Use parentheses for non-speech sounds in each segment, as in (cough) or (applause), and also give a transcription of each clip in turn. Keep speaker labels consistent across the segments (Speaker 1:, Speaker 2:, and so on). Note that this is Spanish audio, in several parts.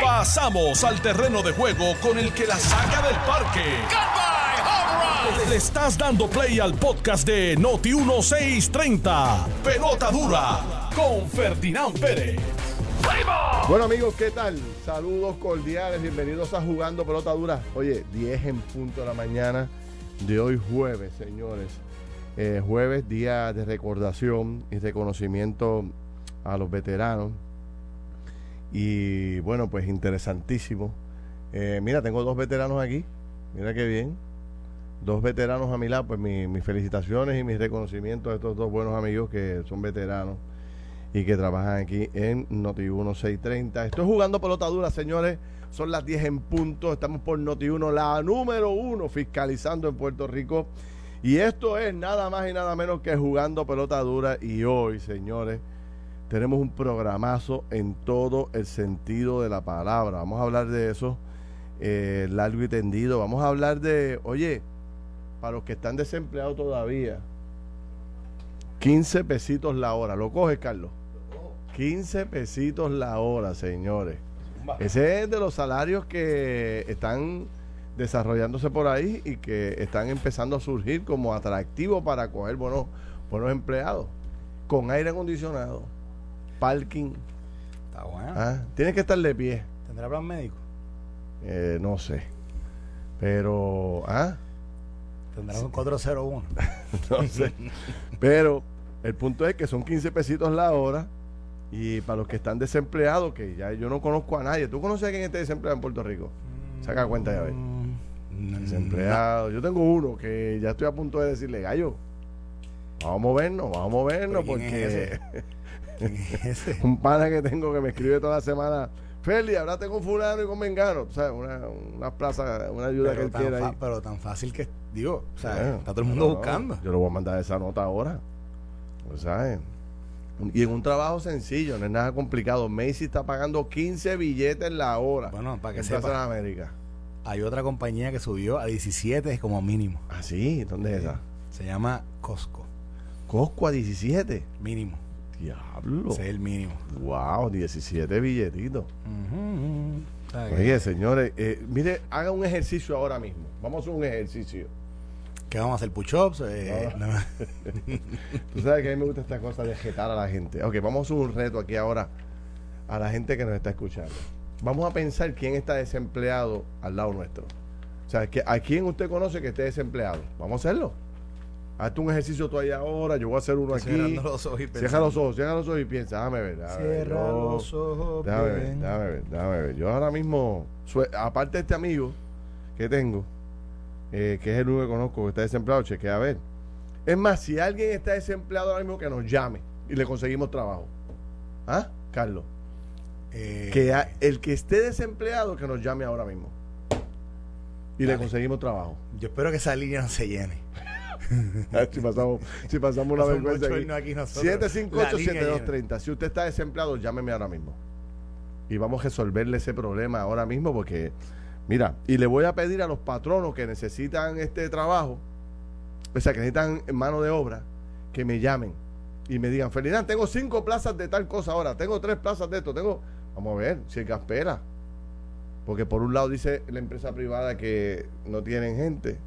Speaker 1: Pasamos al terreno de juego con el que la saca del parque. Le estás dando play al podcast de Noti 1630. Pelota dura con Ferdinand Pérez.
Speaker 2: Bueno amigos, ¿qué tal? Saludos cordiales, bienvenidos a Jugando Pelota Dura. Oye, 10 en punto de la mañana de hoy jueves, señores. Eh, jueves, día de recordación y reconocimiento a los veteranos. Y bueno, pues interesantísimo. Eh, mira, tengo dos veteranos aquí. Mira qué bien. Dos veteranos a mi lado. Pues mi- mis felicitaciones y mis reconocimientos a estos dos buenos amigos que son veteranos y que trabajan aquí en Noti1 630. Estoy jugando pelota dura, señores. Son las 10 en punto. Estamos por Noti1, la número uno, fiscalizando en Puerto Rico. Y esto es nada más y nada menos que jugando pelota dura. Y hoy, señores, tenemos un programazo en todo el sentido de la palabra. Vamos a hablar de eso eh, largo y tendido. Vamos a hablar de, oye, para los que están desempleados todavía, 15 pesitos la hora. ¿Lo coges, Carlos? 15 pesitos la hora, señores. Ese es de los salarios que están desarrollándose por ahí y que están empezando a surgir como atractivos para coger buenos, buenos empleados. Con aire acondicionado, parking.
Speaker 3: Está bueno.
Speaker 2: ¿ah? Tienes que estar de pie.
Speaker 3: ¿Tendrá plan médico?
Speaker 2: Eh, no sé. Pero, ¿ah?
Speaker 3: Tendrá un 401. (laughs)
Speaker 2: no sé. Pero el punto es que son 15 pesitos la hora. Y para los que están desempleados, que ya yo no conozco a nadie. ¿Tú conoces a quién esté desempleado en Puerto Rico? Saca cuenta ya, ver.
Speaker 3: Mm,
Speaker 2: Desempleado. Yo tengo uno que ya estoy a punto de decirle, gallo, vamos a movernos, vamos a movernos,
Speaker 3: ¿Pero quién
Speaker 2: porque (laughs) (laughs) un pana que tengo que me escribe toda la semana, Feli, háblate con fulano y con Mengano. O sea, una, una plaza, una ayuda que
Speaker 3: Pero
Speaker 2: él
Speaker 3: tan,
Speaker 2: quiere ahí.
Speaker 3: pero tan fácil que, digo, o sea,
Speaker 2: Bueno,
Speaker 3: está todo el mundo
Speaker 2: no,
Speaker 3: buscando.
Speaker 2: Yo le voy a mandar esa nota ahora. Pues, ¿sabes? Y en un trabajo sencillo, no es nada complicado. Macy está pagando 15 billetes la hora.
Speaker 3: Bueno, para que
Speaker 2: en
Speaker 3: sepa.
Speaker 2: de América.
Speaker 3: Hay otra compañía que subió a 17 como mínimo.
Speaker 2: Ah, sí, ¿dónde es esa?
Speaker 3: Se llama Costco.
Speaker 2: Cosco a 17.
Speaker 3: Mínimo.
Speaker 2: Diablo.
Speaker 3: Ese es el mínimo.
Speaker 2: Wow, 17 billetitos.
Speaker 3: Que-
Speaker 2: Oye, señores, eh, mire, haga un ejercicio ahora mismo. Vamos a hacer un ejercicio.
Speaker 3: ¿Qué vamos a hacer? ¿Push-ups? Eh,
Speaker 2: No.
Speaker 3: no. (laughs)
Speaker 2: Tú sabes que a mí me gusta esta cosa de jetar a la gente. Ok, vamos a hacer un reto aquí ahora a la gente que nos está escuchando. Vamos a pensar quién está desempleado al lado nuestro. O sea, que, ¿a quién usted conoce que esté desempleado? Vamos a hacerlo. Hazte un ejercicio tú ahí ahora, yo voy a hacer uno aquí.
Speaker 3: Cerrando los ojos y
Speaker 2: Cierra
Speaker 3: pensando.
Speaker 2: los ojos, cierra los ojos y piensa, déjame ver. déjame ver,
Speaker 3: Cierra los ojos.
Speaker 2: Déjame ver,
Speaker 3: bien.
Speaker 2: déjame ver, déjame ver. Yo ahora mismo, aparte de este amigo que tengo, eh, que es el único que conozco que está desempleado, chequea a ver. Es más, si alguien está desempleado ahora mismo, que nos llame y le conseguimos trabajo. ¿Ah, Carlos?
Speaker 3: Eh,
Speaker 2: Que a- el que esté desempleado, que nos llame ahora mismo. Y le conseguimos trabajo.
Speaker 3: Yo espero que esa línea no se llene. (laughs)
Speaker 2: si, pasamos, si pasamos una vergüenza aquí.
Speaker 3: aquí nosotros.
Speaker 2: 758-7230. Si usted está desempleado, llámeme ahora mismo. Y vamos a resolverle ese problema ahora mismo porque, mira, y le voy a pedir a los patronos que necesitan este trabajo, o sea, que necesitan mano de obra, que me llamen y me digan, Ferdinand, tengo cinco plazas de tal cosa ahora, tengo tres plazas de esto, tengo, vamos a ver, si hay caspera. Porque por un lado dice la empresa privada que no tienen gente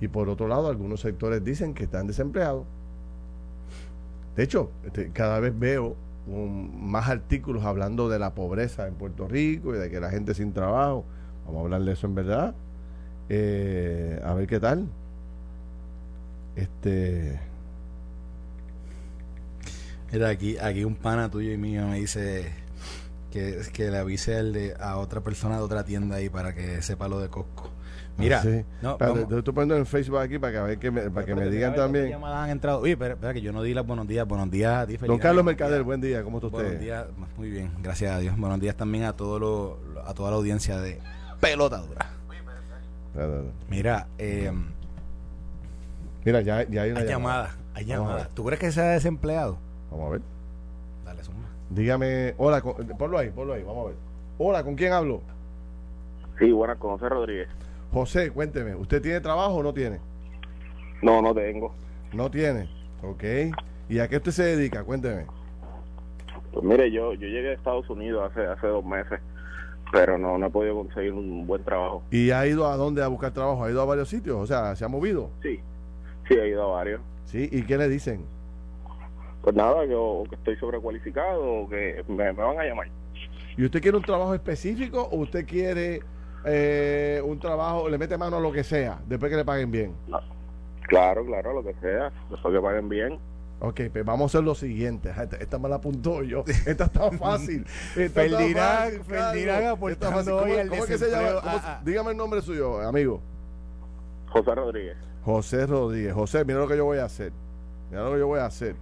Speaker 2: y por otro lado algunos sectores dicen que están desempleados. De hecho, este, cada vez veo más artículos hablando de la pobreza en Puerto Rico y de que la gente sin trabajo. Vamos a hablar de eso en verdad. Eh, a ver qué tal. Este.
Speaker 3: Mira, aquí, aquí un pana tuyo y mío me dice que, que le avise a otra persona de otra tienda ahí para que sepa lo de Costco. Mira,
Speaker 2: Ah, sí.
Speaker 3: no,
Speaker 2: Espérate, yo estoy poniendo en Facebook aquí para que, a ver que me, para que me digan también.
Speaker 3: llamadas han entrado. Oye, espera, espera, que yo no di las buenos días. Buenos días a ti,
Speaker 2: Don. Carlos
Speaker 3: Buenos
Speaker 2: Mercader,
Speaker 3: días.
Speaker 2: buen día, ¿cómo está usted?
Speaker 3: Buenos días, muy bien, gracias a Dios. Buenos días también a todo lo, a toda la audiencia de Pelota Dura. Mira, eh,
Speaker 2: Mira, ya, ya hay una
Speaker 3: hay
Speaker 2: llamada.
Speaker 3: llamadas, hay
Speaker 2: Vamos a
Speaker 3: llamadas.
Speaker 2: ver.
Speaker 3: ¿Tú crees que sea desempleado?
Speaker 2: Vamos a ver.
Speaker 3: Dale, suma.
Speaker 2: Dígame, hola, con- ponlo ahí, ponlo ahí, vamos a ver. Hola, ¿con quién hablo?
Speaker 4: Sí, buenas, con José Rodríguez.
Speaker 2: José, cuénteme, ¿usted tiene trabajo o no tiene?
Speaker 4: No, no tengo.
Speaker 2: No tiene, ok. ¿Y a qué usted se dedica? Cuénteme.
Speaker 4: Pues mire, yo yo llegué a Estados Unidos hace hace dos meses, pero no, no he podido conseguir un buen trabajo.
Speaker 2: ¿Y ha ido a dónde a buscar trabajo? ¿Ha ido a varios sitios? O sea, ¿se ha movido?
Speaker 4: Sí, sí, he ido a varios.
Speaker 2: ¿Sí? ¿Y qué le dicen?
Speaker 4: Pues nada, yo que estoy sobrecualificado, o que me, me van a llamar.
Speaker 2: ¿Y usted quiere un trabajo específico o usted quiere eh, un trabajo, le mete mano a lo que sea, después que le paguen bien?
Speaker 4: Claro, claro, lo que sea, después que paguen bien.
Speaker 2: Ok, pues vamos a hacer lo siguiente. Esta, esta me la apuntó yo. Esta está (laughs) fácil. Esta está
Speaker 3: Ferdinand-
Speaker 2: fácil,
Speaker 3: Ferdinand aportando hoy
Speaker 2: ¿Cómo, que se llama?
Speaker 3: Ah, ah.
Speaker 2: dígame el nombre suyo, amigo.
Speaker 4: José Rodríguez.
Speaker 2: José Rodríguez. José, mira lo que yo voy a hacer. Mira lo que yo voy a hacer.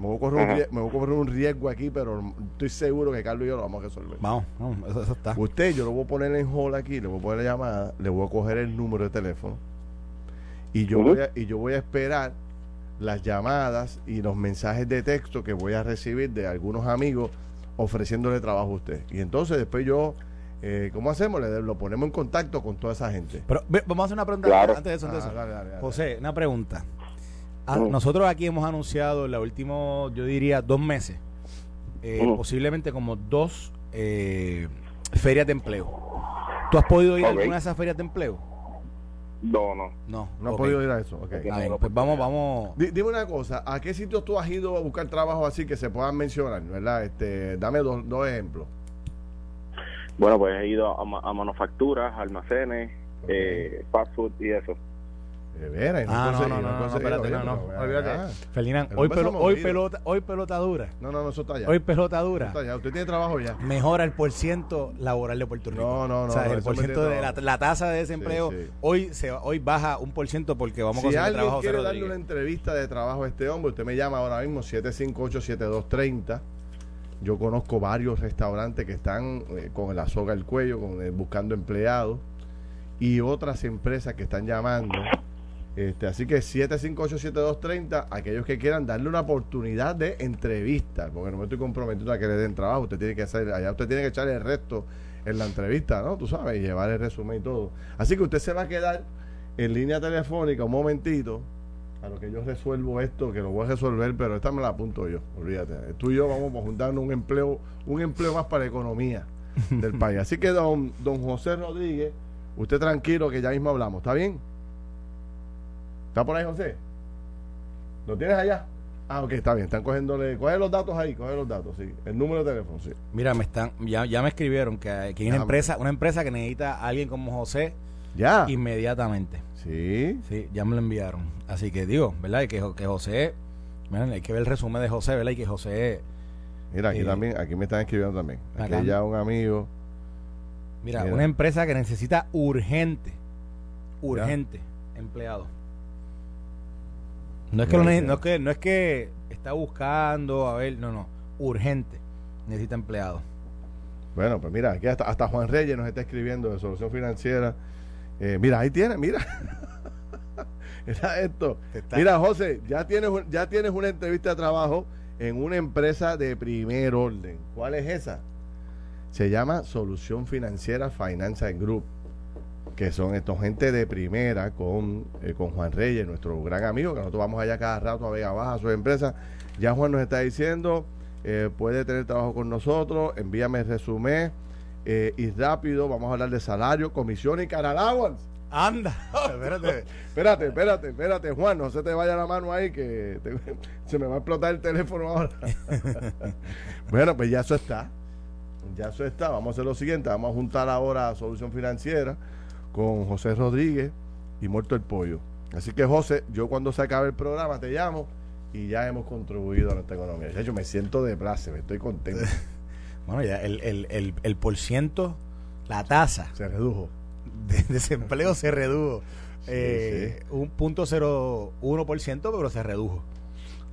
Speaker 2: Me voy a correr, un,
Speaker 4: Ajá.
Speaker 2: rie- me voy a correr un riesgo aquí, pero estoy seguro que Carlos y yo lo vamos a resolver.
Speaker 3: Vamos, vamos, eso, eso está.
Speaker 2: Usted, yo lo voy a poner en hold aquí, le voy a poner la llamada, le voy a coger el número de teléfono y yo, voy a, y yo voy a esperar las llamadas y los mensajes de texto que voy a recibir de algunos amigos ofreciéndole trabajo a usted. Y entonces después yo, eh, ¿cómo hacemos? Le, lo ponemos en contacto con toda esa gente.
Speaker 3: Pero vamos a hacer una pregunta
Speaker 4: Claro.
Speaker 3: antes de eso. antes de
Speaker 2: Ah,
Speaker 3: eso.
Speaker 2: dale, dale, dale.
Speaker 3: José, una pregunta. Ah,
Speaker 4: Mm.
Speaker 3: Nosotros aquí hemos anunciado en los últimos, yo diría, dos meses, eh,
Speaker 4: Mm.
Speaker 3: posiblemente como dos eh, ferias de empleo. ¿Tú has podido ir a alguna de esas ferias de empleo?
Speaker 4: No, no.
Speaker 3: No.
Speaker 2: no he
Speaker 3: ok.
Speaker 2: podido ir a eso.
Speaker 3: pues vamos, vamos.
Speaker 2: Di- Dime una cosa, ¿a qué sitios tú has ido a buscar trabajo así que se puedan mencionar? ¿Verdad? Este, dame dos, dos ejemplos.
Speaker 4: Bueno, pues he ido a, ma- a manufacturas, almacenes,
Speaker 2: Ok.
Speaker 4: eh, fast food y eso.
Speaker 2: De veras, y
Speaker 3: Ah, no, no, no, no, no, espérate, no, no, olvídate. Ferdinand, hoy, pelota, hoy pelota dura.
Speaker 2: No, no, no, eso está allá.
Speaker 3: Hoy pelota
Speaker 2: Eso
Speaker 3: dura.
Speaker 2: está allá. Usted tiene trabajo ya.
Speaker 3: Mejora el porciento laboral de Puerto Rico.
Speaker 2: No, no, no,
Speaker 3: O sea,
Speaker 2: no,
Speaker 3: el porciento de la, tasa de desempleo
Speaker 2: Sí, sí.
Speaker 3: hoy se hoy baja un por ciento porque vamos a
Speaker 2: si
Speaker 3: conseguir
Speaker 2: alguien
Speaker 3: trabajo a José
Speaker 2: quiere darle una entrevista de trabajo a este hombre, usted me llama ahora mismo 758-7230. Yo conozco varios restaurantes que están eh, con la soga al cuello, con, eh, buscando empleados y otras empresas que están llamando. Este, así que 758-7230, aquellos que quieran darle una oportunidad de entrevista, porque no me estoy comprometiendo a que le den trabajo, usted tiene que hacer, allá usted tiene que echar el resto en la entrevista, ¿no? Tú sabes, llevar el resumen y todo. Así que usted se va a quedar en línea telefónica un momentito, a lo que yo resuelvo esto, que lo voy a resolver, pero esta me la apunto yo, olvídate. Tú y yo vamos a juntarnos un empleo, un empleo más para la economía del país. Así que don, don José Rodríguez, usted tranquilo que ya mismo hablamos, ¿está bien? ¿Está por ahí, José? ¿Lo tienes allá? Ah, ok, está bien. Están cogiéndole. Coge los datos ahí, coge los datos, sí. El número de teléfono, sí.
Speaker 3: Mira, me están, ya, ya me escribieron que, hay- que hay una
Speaker 2: Déjame.
Speaker 3: empresa, una empresa que necesita a alguien como José
Speaker 2: Ya.
Speaker 3: inmediatamente.
Speaker 2: Sí.
Speaker 3: Sí, ya me lo enviaron. Así que digo, ¿verdad? Y que, Jo- que José, miren, hay que ver el resumen de José, ¿verdad? Y que José,
Speaker 2: Mira, aquí
Speaker 3: Eh,
Speaker 2: también, aquí me están escribiendo también. Aquí
Speaker 3: acá.
Speaker 2: hay ya un amigo.
Speaker 3: mira,
Speaker 2: Mira.
Speaker 3: una empresa que necesita urgente, urgente, empleado. No es que lo no es que no es que está buscando, a ver, no, no, urgente, necesita empleado.
Speaker 2: Bueno, pues mira, aquí hasta, hasta Juan Reyes nos está escribiendo de Solución Financiera. Eh, mira, ahí tiene, mira. (laughs) mira esto. Mira, José, ya tienes, un- ya tienes una entrevista de trabajo en una empresa de primer orden. ¿Cuál es esa? Se llama Solución Financiera Financial Group, que son estos gente de primera con, eh, con Juan Reyes, nuestro gran amigo, que nosotros vamos allá cada rato a Vega Baja, a su empresa. Ya Juan nos está diciendo, eh, puede tener trabajo con nosotros, envíame el resumen eh, y rápido, vamos a hablar de salario, comisión y car allowance.
Speaker 3: Anda, (laughs) espérate.
Speaker 2: Espérate, espérate, espérate, Juan, no se te vaya la mano ahí que te- (laughs) se me va a explotar el teléfono ahora. (laughs) bueno, pues ya eso está. Ya eso está. Vamos a hacer lo siguiente, vamos a juntar ahora a Solución Financiera con José Rodríguez y Muerto el Pollo. Así que José, yo cuando se acabe el programa te llamo y ya hemos contribuido a nuestra economía. De hecho, me siento de placer, estoy contento. (laughs)
Speaker 3: Bueno, ya el, el, el, el por ciento, la tasa
Speaker 2: Se redujo.
Speaker 3: de (laughs) desempleo se redujo.
Speaker 2: Sí,
Speaker 3: eh, Un punto cero uno por ciento, pero se redujo.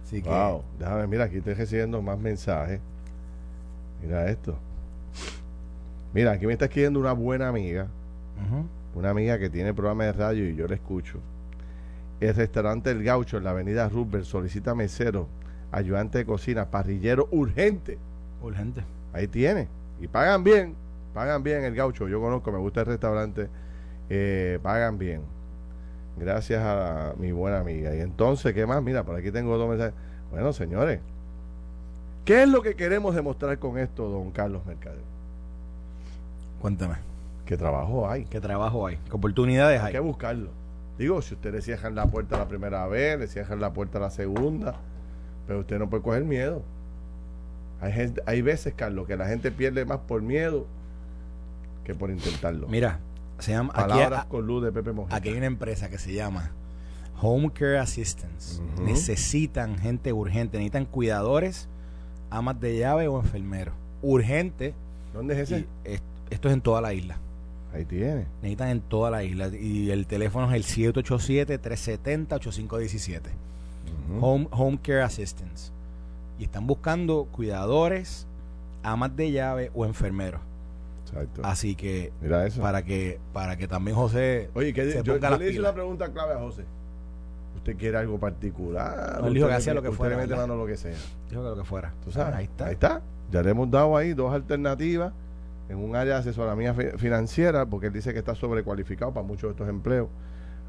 Speaker 3: Así que,
Speaker 2: Wow, déjame, mira, aquí estoy recibiendo más mensajes. Mira esto. Mira, aquí me está escribiendo una buena amiga. Una amiga que tiene programa de radio y yo la escucho. El restaurante El Gaucho en la avenida Rupert solicita mesero, ayudante de cocina, parrillero urgente.
Speaker 3: urgente.
Speaker 2: Ahí tiene. Y pagan bien, pagan bien el Gaucho. Yo conozco, me gusta el restaurante, eh, pagan bien. Gracias a mi buena amiga. Y entonces, ¿qué más? Mira, por aquí tengo dos mensajes. Bueno, señores, ¿Qué es lo que queremos demostrar con esto, don Carlos Mercader?
Speaker 3: Cuéntame.
Speaker 2: ¿Qué trabajo hay?
Speaker 3: ¿Qué trabajo hay? ¿Qué oportunidades
Speaker 2: Hay
Speaker 3: hay?
Speaker 2: que buscarlo. Digo, si usted le cierran la puerta la primera vez, le cierran la puerta la segunda, pero usted no puede coger miedo. Hay, gente, hay veces, Carlos, que la gente pierde más por miedo que por intentarlo.
Speaker 3: Mira, se llama, aquí,
Speaker 2: Palabras
Speaker 3: a-
Speaker 2: con luz de Pepe
Speaker 3: aquí hay una empresa que se llama Home Care Assistance. Necesitan gente urgente, necesitan cuidadores, amas de llave o enfermeros. Urgente.
Speaker 2: ¿Dónde es ese?
Speaker 3: y esto es en toda la isla.
Speaker 2: Ahí tiene.
Speaker 3: Necesitan en toda la isla. Y el teléfono es el 787-370-8517.
Speaker 2: Ujú.
Speaker 3: Home, Home Care Assistance. Y están buscando cuidadores, amas de llave o enfermeros.
Speaker 2: Exacto.
Speaker 3: Así que
Speaker 2: Mira eso.
Speaker 3: para que para que también José
Speaker 2: Oye, que
Speaker 3: se
Speaker 2: yo,
Speaker 3: ponga
Speaker 2: yo
Speaker 3: las
Speaker 2: le hice una pregunta clave a José. ¿Usted quiere algo particular?
Speaker 3: No, dijo
Speaker 2: Usted
Speaker 3: que hacía lo que
Speaker 2: usted
Speaker 3: fuera,
Speaker 2: le mete mano lo que sea.
Speaker 3: Dijo que lo que fuera.
Speaker 2: ¿Tú sabes?
Speaker 3: Ahí está.
Speaker 2: Ahí está. Ya le hemos dado ahí dos alternativas en un área de asesoría fi- financiera, porque él dice que está sobrecualificado para muchos de estos empleos.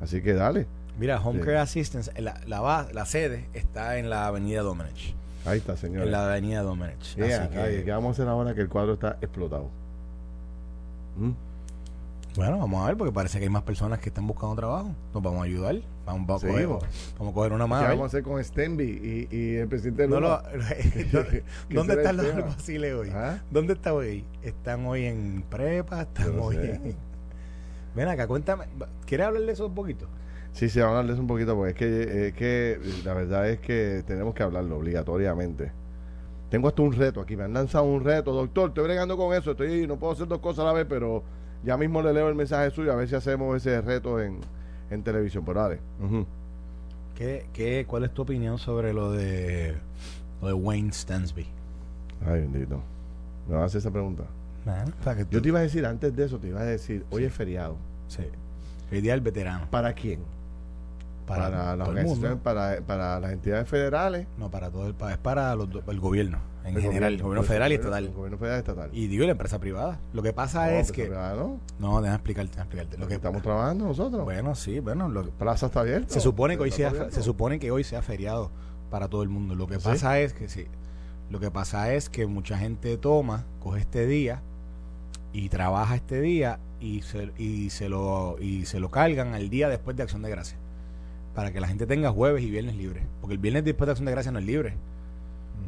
Speaker 2: Así que dale.
Speaker 3: Mira, Home
Speaker 2: Sí.
Speaker 3: Care Assistance, la, la, la sede está en la avenida Domenech.
Speaker 2: Ahí está, señor.
Speaker 3: En la avenida Domenech.
Speaker 2: Yeah,
Speaker 3: Así que,
Speaker 2: ay, ¿Qué vamos a hacer ahora que el cuadro está explotado? ¿Mm?
Speaker 3: Bueno, vamos a ver, porque parece que hay más personas que están buscando trabajo. Nos vamos a ayudar. Vamos, vamos, a, coger, vamos a coger una
Speaker 2: ¿Qué
Speaker 3: más. a ver.
Speaker 2: vamos a hacer con Stenby y, y el presidente
Speaker 3: No lo- (laughs) (laughs)
Speaker 2: ¿Qué
Speaker 3: ¿Dónde están los alguaciles hoy?
Speaker 2: ¿Ah?
Speaker 3: ¿Dónde están hoy? ¿Están hoy en prepa? ¿Están
Speaker 2: no
Speaker 3: hoy
Speaker 2: sé.
Speaker 3: en... Ven acá, cuéntame. ¿Quieres hablar de eso un poquito?
Speaker 2: Sí, sí, vamos a hablarles un poquito porque es que, es que la verdad es que tenemos que hablarlo obligatoriamente. Tengo hasta un reto aquí, me han lanzado un reto, doctor, estoy bregando con eso, estoy no puedo hacer dos cosas a la vez, pero ya mismo le leo el mensaje suyo a ver si hacemos ese reto en, en televisión, pero dale. Ujú.
Speaker 3: ¿Qué, qué, ¿Cuál es tu opinión sobre lo de, lo de Wayne Stansby?
Speaker 2: Ay, bendito. Me vas a hacer esa pregunta.
Speaker 3: que tú-
Speaker 2: Yo te iba a decir, antes de eso, te iba a decir, hoy es feriado.
Speaker 3: Sí. El día del veterano.
Speaker 2: ¿Para quién?
Speaker 3: Para,
Speaker 2: Para, las
Speaker 3: todo el
Speaker 2: organizaciones,
Speaker 3: mundo.
Speaker 2: para, para las entidades federales.
Speaker 3: No, para todo el país. Es para los do- el gobierno. En
Speaker 2: el
Speaker 3: general, el gobierno federal y estatal.
Speaker 2: El gobierno federal y estatal.
Speaker 3: Y digo, la empresa privada. Lo que pasa
Speaker 2: No,
Speaker 3: es que.
Speaker 2: federal, ¿no?
Speaker 3: No, déjame explicarte, déjame explicarte. Lo
Speaker 2: Lo
Speaker 3: que
Speaker 2: estamos trabajando nosotros.
Speaker 3: Bueno, sí, bueno. Lo que-
Speaker 2: Plaza está abierta.
Speaker 3: se supone que hoy sea,
Speaker 2: abierto.
Speaker 3: se supone que hoy sea feriado para todo el mundo. Lo que
Speaker 2: ¿Sí?
Speaker 3: pasa es que sí. Lo que pasa es que mucha gente toma, coge este día y trabaja este día y se, y se lo y se lo cargan al día después de Acción de Gracia. Para que la gente tenga jueves y viernes libres. Porque el viernes después de Acción de Gracia no es libre.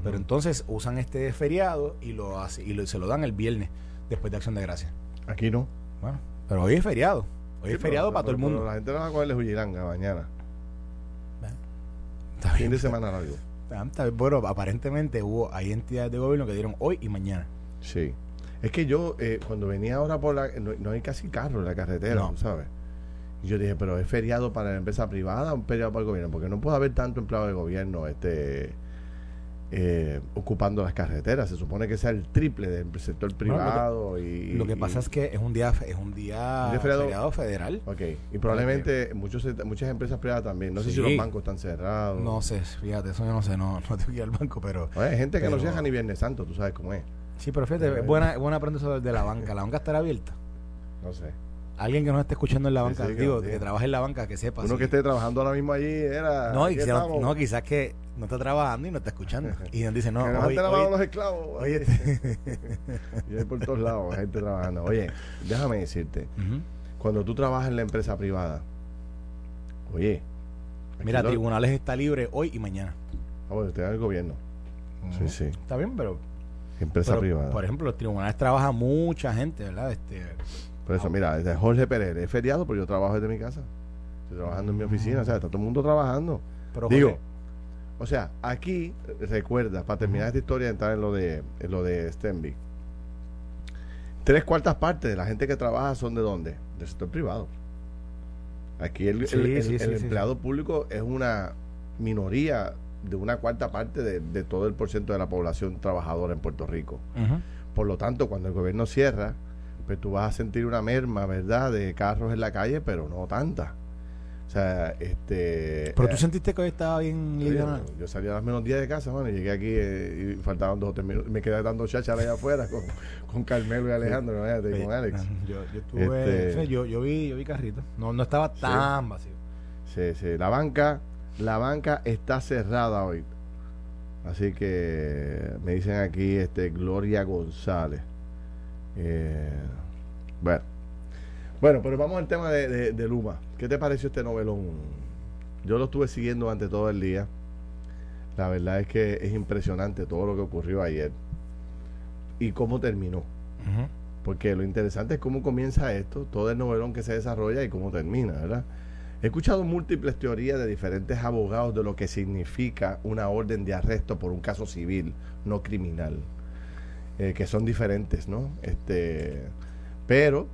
Speaker 3: Pero entonces usan este feriado y lo hace, y lo- se lo dan el viernes después de Acción de Gracia.
Speaker 2: Aquí no.
Speaker 3: Bueno, pero hoy es feriado. Hoy
Speaker 2: Sí,
Speaker 3: es feriado
Speaker 2: pero-
Speaker 3: para todo el mundo.
Speaker 2: pero La gente no va a cogerle Jujilanga mañana.
Speaker 3: Está
Speaker 2: Fin
Speaker 3: bien,
Speaker 2: de semana largo.
Speaker 3: bien, Bueno, aparentemente hubo, hay entidades de gobierno que dieron hoy y mañana.
Speaker 2: Sí. Es que yo, eh, cuando venía ahora por la. No, no hay casi carro en la carretera,
Speaker 3: No.
Speaker 2: ¿sabes? Y yo dije, pero es feriado para la empresa privada o un feriado para el gobierno, porque no puede haber tanto empleado de gobierno este eh, ocupando las carreteras. Se supone que sea el triple del sector privado. y,
Speaker 3: Lo que
Speaker 2: y-
Speaker 3: pasa es que es un día es un día
Speaker 2: ¿Un día feriado?
Speaker 3: feriado federal.
Speaker 2: Ok, y probablemente muchos, muchas empresas privadas también. No sé si los bancos están cerrados.
Speaker 3: No sé, fíjate, eso yo no sé, no, (laughs) no tengo que ir al banco, pero
Speaker 2: Oye, hay gente que no cierra ni Viernes Santo, tú sabes cómo es.
Speaker 3: sí, pero fíjate, es buena, buena aprender sobre de la banca. La banca estará abierta.
Speaker 2: No sé.
Speaker 3: Alguien que no esté escuchando en la banca,
Speaker 2: sí, que
Speaker 3: digo, que
Speaker 2: tiene.
Speaker 3: trabaje en la banca, que sepa.
Speaker 2: Uno
Speaker 3: sí.
Speaker 2: que esté trabajando ahora mismo allí era.
Speaker 3: no, y que no, quizás que no está trabajando y no está escuchando. (laughs) Y nos dice, no,
Speaker 2: que
Speaker 3: hoy,
Speaker 2: mano
Speaker 3: hoy-
Speaker 2: los esclavos.
Speaker 3: hoy
Speaker 2: Oye, (laughs)
Speaker 3: este-
Speaker 2: y hay por todos lados, gente trabajando. Oye, déjame decirte, cuando tú trabajas en la empresa privada, oye.
Speaker 3: Mira,
Speaker 2: lo-
Speaker 3: tribunales está libre hoy y mañana.
Speaker 2: Ah, bueno, usted es el gobierno. Sí, sí.
Speaker 3: Está bien, pero,
Speaker 2: Empresa
Speaker 3: pero,
Speaker 2: privada.
Speaker 3: por ejemplo, los tribunales trabaja mucha gente, ¿verdad? Este,
Speaker 2: Por eso, mira, desde Jorge Pérez, es feriado, pero yo trabajo desde mi casa. Estoy trabajando en mi oficina, o sea, está todo el mundo trabajando.
Speaker 3: pero
Speaker 2: Digo, o sea, aquí, eh, recuerda, para terminar esta historia, entrar en lo de, en lo de Stenby. Tres cuartas partes de la gente que trabaja son de dónde? Del sector privado. Aquí el,
Speaker 3: Sí,
Speaker 2: el- el-
Speaker 3: sí,
Speaker 2: el
Speaker 3: sí, sí,
Speaker 2: empleado público es una minoría de una cuarta parte de, de todo el porcentaje de la población trabajadora en Puerto Rico. Por lo tanto, cuando el gobierno cierra, pues tú vas a sentir una merma, ¿verdad?, de carros en la calle, pero no tanta. O sea, este...
Speaker 3: pero tú
Speaker 2: eh,
Speaker 3: sentiste que hoy estaba bien
Speaker 2: Sí, yo, yo salí a las menos 10 de casa, mano, y llegué aquí eh, y faltaban dos o tres minutos. Me quedé dando cháchara allá afuera con, con Carmelo y Alejandro, imagínate, y con Alex.
Speaker 3: Yo, yo tuve,
Speaker 2: Este-
Speaker 3: sí, yo, yo vi, yo vi carrito. No, no estaba
Speaker 2: Sí.
Speaker 3: tan vacío.
Speaker 2: Sí, sí, la banca, la banca está cerrada hoy. Así que me dicen aquí este Gloria González. Eh, bueno. Bueno, pero vamos al tema de, de, Luma. ¿Qué te pareció este novelón? Yo lo estuve siguiendo durante todo el día. La verdad es que es impresionante todo lo que ocurrió ayer y cómo terminó. Porque lo interesante es cómo comienza esto, todo el novelón que se desarrolla y cómo termina, ¿verdad? He escuchado múltiples teorías de diferentes abogados de lo que significa una orden de arresto por un caso civil, no criminal, eh, que son diferentes, ¿no? Este, pero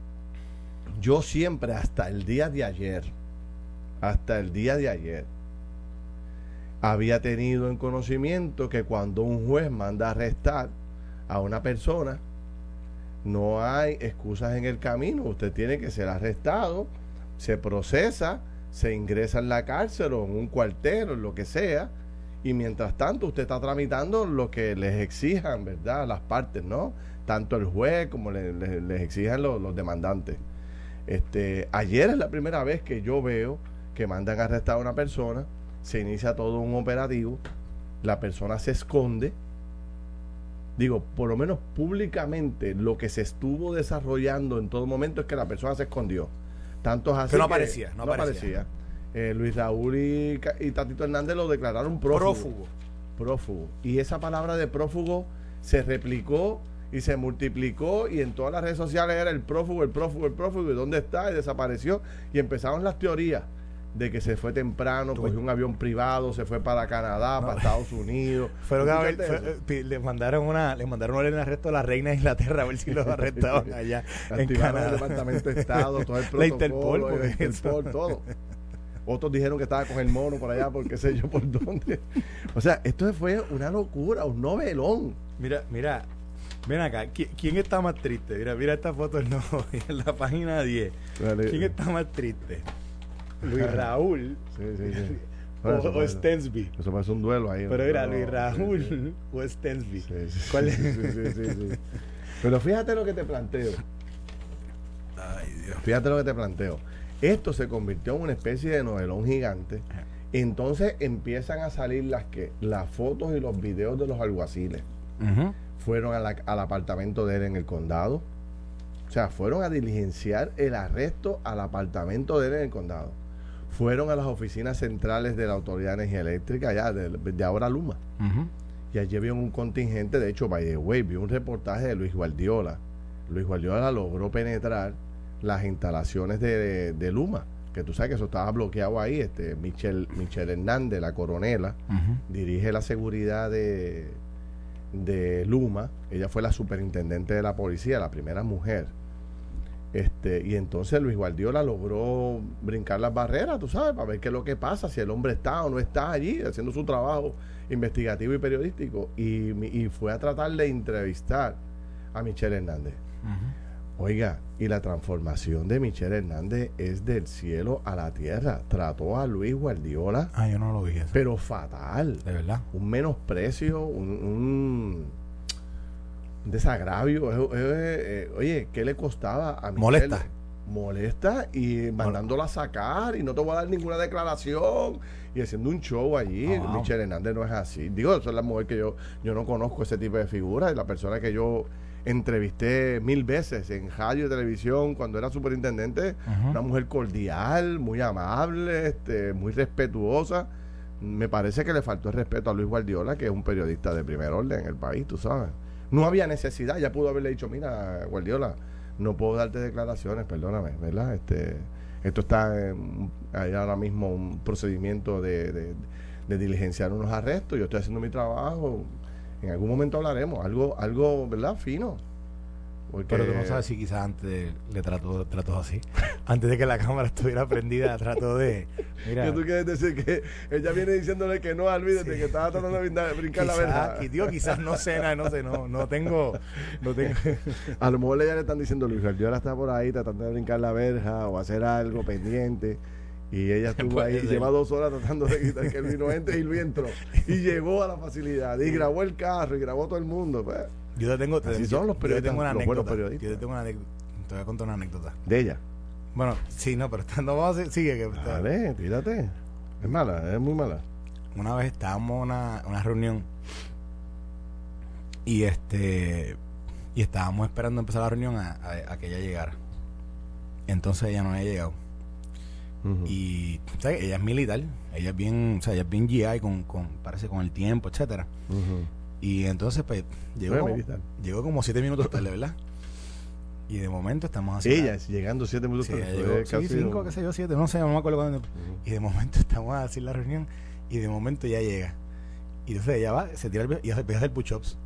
Speaker 2: yo siempre, hasta el día de ayer, hasta el día de ayer, había tenido en conocimiento que cuando un juez manda arrestar a una persona, no hay excusas en el camino, usted tiene que ser arrestado, se procesa, se ingresa en la cárcel o en un cuartel o lo que sea, y mientras tanto usted está tramitando lo que les exijan, ¿verdad? Las partes, ¿no? Tanto el juez como les exijan los, demandantes. Este, ayer es la primera vez que yo veo que mandan a arrestar a una persona, se inicia todo un operativo, la persona se esconde, digo, por lo menos públicamente, lo que se estuvo desarrollando en todo momento es que la persona se escondió. Tanto así
Speaker 3: que no aparecía, no, aparecía.
Speaker 2: Eh, Luis Raúl y, Tatito Hernández lo declararon prófugo.
Speaker 3: Prófugo.
Speaker 2: Prófugo. Y esa palabra de prófugo se replicó y se multiplicó y en todas las redes sociales era el prófugo, el prófugo, el prófugo, y dónde está, y desapareció. Y empezaron las teorías de que se fue temprano, cogió un avión privado, se fue para Canadá, para Estados Unidos. (laughs)
Speaker 3: Eh, le mandaron una, le mandaron de arresto a la reina de Inglaterra a ver si los (laughs) arrestaban allá en Canadá.
Speaker 2: el Departamento de Estado, todo el (laughs) protocolo,
Speaker 3: la Interpol,
Speaker 2: el Interpol todo. Otros dijeron que estaba con el mono por allá, porque sé yo por dónde. O sea, esto fue una locura, un novelón.
Speaker 3: Mira, mira, ven acá, ¿quién está más triste? Mira, mira esta foto (laughs) en la página 10. ¿Quién está más triste? Luis (laughs) Raúl.
Speaker 2: Sí, sí, sí. (laughs)
Speaker 3: o, Stensby.
Speaker 2: Eso parece un duelo ahí.
Speaker 3: Pero era Luis Raúl o Stensby.
Speaker 2: ¿Cuál es? Pero fíjate lo que te planteo.
Speaker 3: Ay, Dios.
Speaker 2: Fíjate lo que te planteo. Esto se convirtió en una especie de novelón gigante. Entonces empiezan a salir las que las fotos y los videos de los alguaciles. Fueron al apartamento de él en el condado. O sea, fueron a diligenciar el arresto al apartamento de él en el condado fueron a las oficinas centrales de la Autoridad de Energía Eléctrica, allá de, ahora Luma. Y allí había un contingente, de hecho, by the way, vi un reportaje de Luis Guardiola. Luis Guardiola logró penetrar las instalaciones de, Luma, que tú sabes que eso estaba bloqueado ahí. Este Michelle, Michelle Hernández, la coronela, dirige la seguridad de, de Luma. Ella fue la superintendente de la policía, la primera mujer este, y entonces Luis Guardiola logró brincar las barreras, tú sabes, para ver qué es lo que pasa, si el hombre está o no está allí haciendo su trabajo investigativo y periodístico. Y, fue a tratar de entrevistar a Michelle Hernández. Oiga, y la transformación de Michelle Hernández es del cielo a la tierra. Trató a Luis Guardiola.
Speaker 3: Ah, yo no lo vi.
Speaker 2: Pero fatal.
Speaker 3: De verdad.
Speaker 2: Un menosprecio, un desagravio. Eh, oye, ¿qué le costaba a
Speaker 3: mi Molesta.
Speaker 2: Molesta y mandándola a sacar y no te voy a dar ninguna declaración y haciendo un show allí. Ah, Michelle Hernández no es así. Digo, esa es la mujer que yo, yo no conozco ese tipo de figura. Es la persona que yo entrevisté mil veces en radio y televisión cuando era superintendente. Una mujer cordial, muy amable, este, muy respetuosa. Me parece que le faltó el respeto a Luis Guardiola, que es un periodista de primer orden en el país, tú sabes. No había necesidad, ya pudo haberle dicho, mira, Guardiola, no puedo darte declaraciones, perdóname, ¿verdad? Este, esto está en, hay ahora mismo un procedimiento de, de, de diligenciar unos arrestos, yo estoy haciendo mi trabajo, en algún momento hablaremos, algo, algo, ¿verdad? Fino.
Speaker 3: Pero tú no sabes si quizás antes le trató, trató así. (laughs) antes de que la cámara estuviera prendida, trató de.
Speaker 2: Mira. ¿Qué tú quieres decir? Que ella viene diciéndole que no, olvídate, que estaba tratando de brincar la verdad.
Speaker 3: Y digo, quizás no sé, no sé, no, no tengo. No tengo. (laughs)
Speaker 2: A lo mejor ella le están diciendo, Luis yo ahora está por ahí tratando de brincar la verja o hacer algo pendiente. Y ella (laughs) estuvo ahí, lleva dos horas tratando de quitar que el vino entre y Luis entró. Y (laughs) llegó a la facilidad. Y grabó el carro y grabó todo el mundo. Pues.
Speaker 3: Yo te tengo,
Speaker 2: te, son los periodistas,
Speaker 3: tengo una anécdota. Yo te tengo una anécdota. Te voy a contar una anécdota.
Speaker 2: ¿De ella?
Speaker 3: Bueno, sí, no, pero no vamos a sigue que
Speaker 2: Dale, tírate. Es mala, es muy mala.
Speaker 3: Una vez estábamos en una, una reunión Y este y estábamos esperando empezar la reunión a, a que ella llegara. Entonces ella no había llegado. Y ¿sabes? ella es militar, ella es bien, o sea, ella es bien GI con, con parece con el tiempo, etcétera. Y entonces pues llegó, llegó como siete minutos tarde, ¿verdad? Y de momento estamos
Speaker 2: así. Ella llegando siete minutos
Speaker 3: tarde. Sí, cinco, qué sé yo, siete, no sé, no me acuerdo cuándo. Y de momento (laughs) estamos a hacer la reunión y de momento ya llega. Y entonces ella va, se tira el, y empieza a hacer push-ups.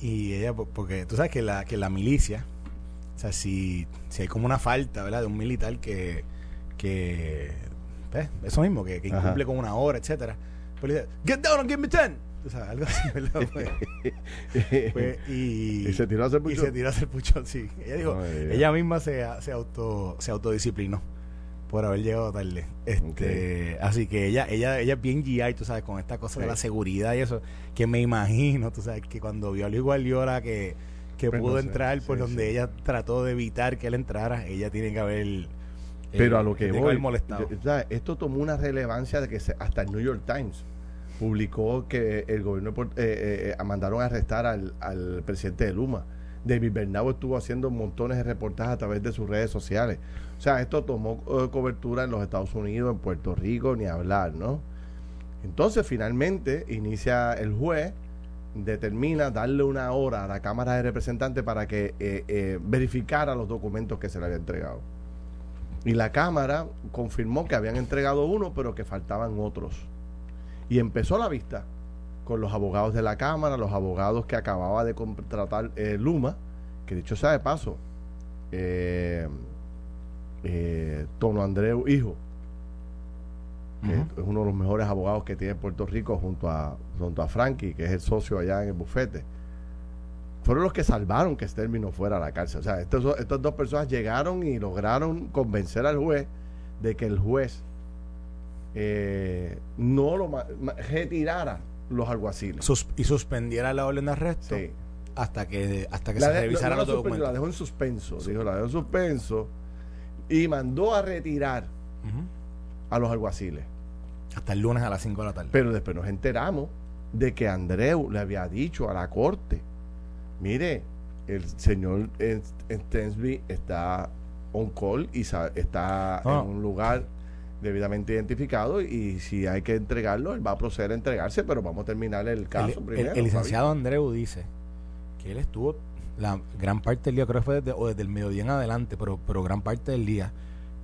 Speaker 3: Y ella, porque tú sabes que la, que la milicia, o sea, si, si hay como una falta, ¿verdad? De un militar que, que pues, eso mismo, que, incumple con una hora, etcétera. Pues le dice, get down and give me ten. O sea, algo así, (laughs) ¿verdad? Pues, pues, y, (laughs)
Speaker 2: y, se tiró a hacer pucho.
Speaker 3: Y se tiró a hacer pucho, sí. Ella dijo, ella misma se, se, auto, se autodisciplinó por haber llegado tarde. Este, Así que ella, ella, ella es bien GI, tú sabes, con esta cosa de la seguridad y eso, que me imagino, tú sabes, que cuando vio al igual Llora que, que pues pudo entrar por donde ella trató de evitar que él entrara, ella tiene que haber
Speaker 2: pero a lo que voy, esto tomó una relevancia de que hasta el New York Times publicó que el gobierno eh, eh, eh, mandaron a arrestar al, presidente de Luma. David Bernardo estuvo haciendo montones de reportajes a través de sus redes sociales. O sea, esto tomó cobertura en los Estados Unidos, en Puerto Rico, ni hablar, ¿no? Entonces, finalmente, inicia el juez, determina darle una hora a la Cámara de Representantes para que verificara los documentos que se le había entregado. Y la Cámara confirmó que habían entregado uno, pero que faltaban otros. Y empezó la vista con los abogados de la Cámara, los abogados que acababa de contratar eh, Luma, que dicho sea de paso, eh, eh, Tono Andreu Hijo, es uno de los mejores abogados que tiene Puerto Rico junto a, junto a Frankie, que es el socio allá en el bufete fueron los que salvaron que Stelmi no fuera a la cárcel. O sea, estos, estas dos personas llegaron y lograron convencer al juez de que el juez eh, no lo retirara los alguaciles.
Speaker 3: y suspendiera la orden de arresto hasta que, hasta que se revisaran los documentos.
Speaker 2: La dejó en suspenso, dijo, la dejó en suspenso y mandó a retirar a los alguaciles.
Speaker 3: Hasta el lunes a las 5 de la tarde.
Speaker 2: Pero después nos enteramos de que Andreu le había dicho a la corte mire, el señor Stensby está on call y está en ah. un lugar debidamente identificado y si hay que entregarlo, él va a proceder a entregarse, pero vamos a terminar el caso
Speaker 3: el,
Speaker 2: primero.
Speaker 3: El, licenciado Andreu dice que él estuvo la gran parte del día, creo que fue desde, o desde el mediodía en adelante, pero, pero gran parte del día